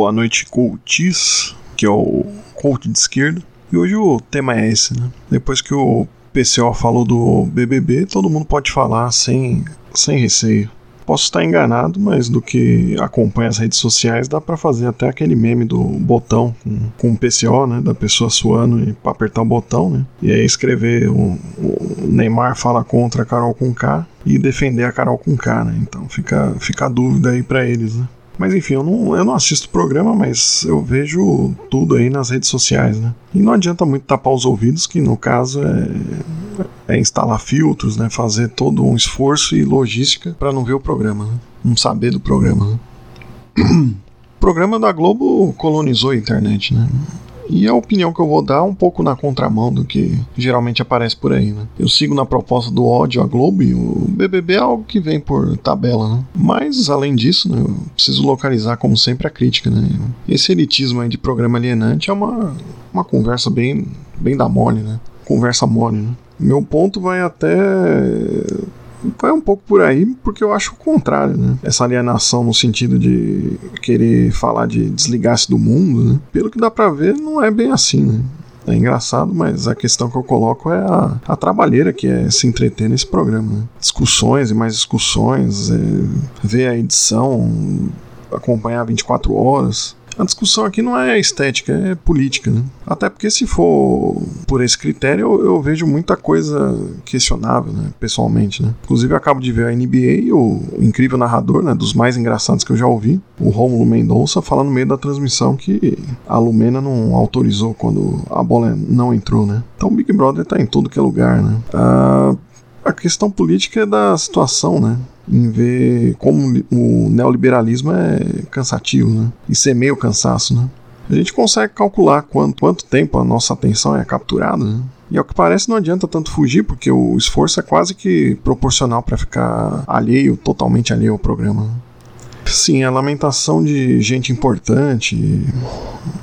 boa noite, coaches, que é o coach de esquerda. E hoje o tema é esse, né? Depois que o PCO falou do BBB, todo mundo pode falar sem, sem receio. Posso estar enganado, mas do que acompanha as redes sociais dá para fazer até aquele meme do botão com, com o PCO, né? Da pessoa suando para apertar o botão, né? E aí escrever o, o Neymar fala contra a Carol com K e defender a Carol com K, né? Então fica, fica a dúvida aí para eles, né? Mas enfim, eu não, eu não assisto o programa, mas eu vejo tudo aí nas redes sociais, né? E não adianta muito tapar os ouvidos, que no caso é, é instalar filtros, né? Fazer todo um esforço e logística para não ver o programa, né? Não saber do programa, né? O programa da Globo colonizou a internet, né? E a opinião que eu vou dar é um pouco na contramão do que geralmente aparece por aí, né? Eu sigo na proposta do ódio à Globo e o BBB é algo que vem por tabela, né? Mas, além disso, né, eu preciso localizar, como sempre, a crítica, né? Esse elitismo aí de programa alienante é uma, uma conversa bem, bem da mole, né? Conversa mole, né? Meu ponto vai até vai um pouco por aí, porque eu acho o contrário, né? Essa alienação no sentido de querer falar de desligar-se do mundo, né? Pelo que dá pra ver, não é bem assim, né? É engraçado, mas a questão que eu coloco é a, a trabalheira que é se entreter nesse programa. Né? Discussões e mais discussões, é, ver a edição, acompanhar 24 horas. A discussão aqui não é estética, é política, né? Até porque se for por esse critério, eu, eu vejo muita coisa questionável, né? Pessoalmente, né? Inclusive, eu acabo de ver a NBA o incrível narrador, né? Dos mais engraçados que eu já ouvi, o Romulo Mendonça, falando no meio da transmissão que a Lumena não autorizou quando a bola não entrou, né? Então o Big Brother tá em todo que é lugar, né? Ah, a questão política é da situação, né? Em ver como o neoliberalismo é cansativo, né? Isso é meio cansaço, né? A gente consegue calcular quanto, quanto tempo a nossa atenção é capturada, né? E ao que parece não adianta tanto fugir, porque o esforço é quase que proporcional para ficar alheio, totalmente alheio ao programa. Sim, a lamentação de gente importante,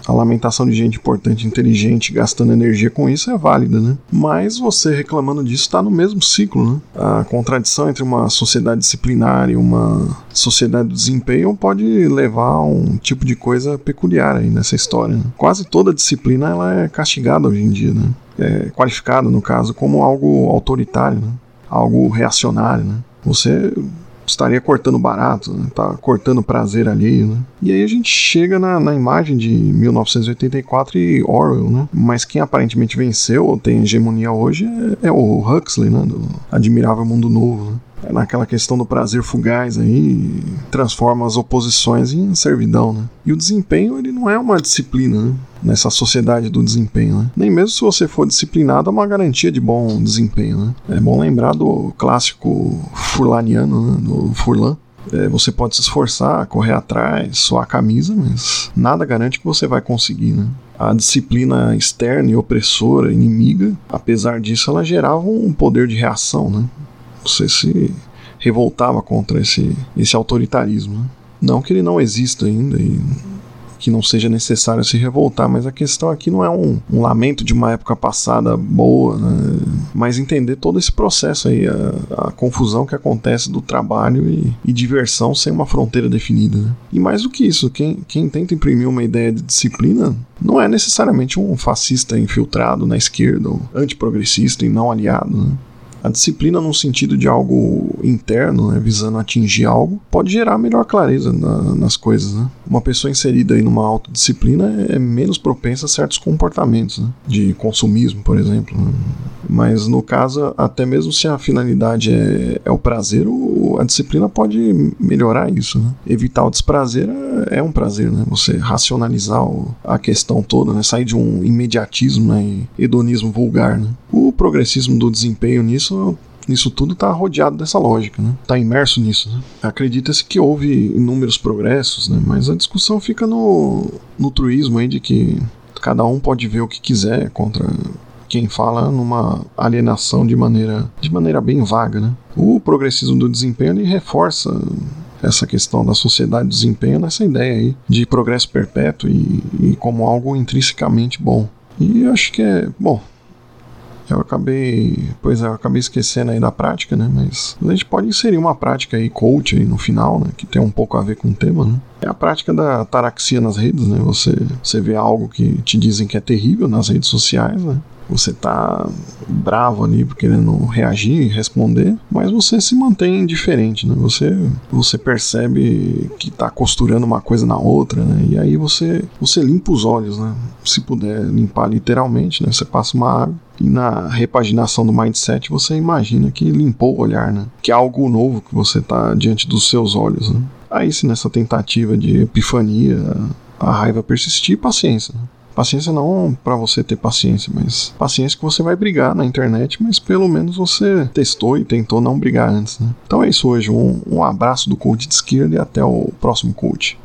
a lamentação de gente importante, inteligente, gastando energia com isso é válida, né? Mas você reclamando disso está no mesmo ciclo, né? A contradição entre uma sociedade disciplinar e uma sociedade do desempenho pode levar a um tipo de coisa peculiar aí nessa história. Né? Quase toda disciplina ela é castigada hoje em dia, né? É qualificada, no caso, como algo autoritário, né? algo reacionário. Né? Você estaria cortando barato, né? tá cortando prazer ali, né? E aí a gente chega na, na, imagem de 1984 e Orwell, né? Mas quem aparentemente venceu ou tem hegemonia hoje é, é o Huxley, né? Do Admirável Mundo Novo, né? É naquela questão do prazer fugaz aí, transforma as oposições em servidão, né? E o desempenho, ele não é uma disciplina, né? Nessa sociedade do desempenho, né? Nem mesmo se você for disciplinado é uma garantia de bom desempenho, né? É bom lembrar do clássico furlaniano, né? Do Furlan, é, você pode se esforçar, correr atrás, suar a camisa, mas nada garante que você vai conseguir, né? A disciplina externa e opressora, inimiga, apesar disso, ela gerava um poder de reação, né? Você se revoltava contra esse, esse autoritarismo. Né? Não que ele não exista ainda e que não seja necessário se revoltar, mas a questão aqui não é um, um lamento de uma época passada boa, né? mas entender todo esse processo aí, a, a confusão que acontece do trabalho e, e, diversão sem uma fronteira definida. Né? E mais do que isso, quem, quem tenta imprimir uma ideia de disciplina não é necessariamente um fascista infiltrado na esquerda ou antiprogressista e não aliado. Né? A disciplina, no sentido de algo interno, né, visando atingir algo, pode gerar melhor clareza na, nas coisas. Né? Uma pessoa inserida aí numa autodisciplina é menos propensa a certos comportamentos, né? de consumismo, por exemplo. Né? Mas no caso, até mesmo se a finalidade é, é o prazer, a disciplina pode melhorar isso. Né? Evitar o desprazer é, é um prazer, né? Você racionalizar a questão toda, né? Sair de um imediatismo né? e hedonismo vulgar, né? O progressismo do desempenho nisso isso tudo está rodeado dessa lógica, né? Está imerso nisso. Né? Acredita-se que houve inúmeros progressos, né? mas a discussão fica no, no truísmo aí de que cada um pode ver o que quiser contra quem fala numa alienação de maneira, de maneira bem vaga. Né? O progressismo do desempenho reforça essa questão da sociedade do desempenho nessa ideia aí de progresso perpétuo e, e como algo intrinsecamente bom. E acho que é, bom, eu acabei, pois é, eu acabei esquecendo aí da prática, né? Mas a gente pode inserir uma prática aí coach aí no final, né? Que tem um pouco a ver com o tema, né? É a prática da taraxia nas redes, né? Você, você vê algo que te dizem que é terrível nas redes sociais, né? Você tá bravo ali querendo reagir e responder, mas você se mantém indiferente, né? Você, você percebe que tá costurando uma coisa na outra, né? E aí você, você limpa os olhos, né? Se puder limpar literalmente, né? Você passa uma água e na repaginação do mindset você imagina que limpou o olhar, né? Que é algo novo que você tá diante dos seus olhos, né? Aí se nessa tentativa de epifania a raiva persistir, paciência. Né? Paciência não para você ter paciência, mas paciência que você vai brigar na internet, mas pelo menos você testou e tentou não brigar antes, né? Então é isso hoje. Um, um abraço do coach de esquerda e até o próximo coach.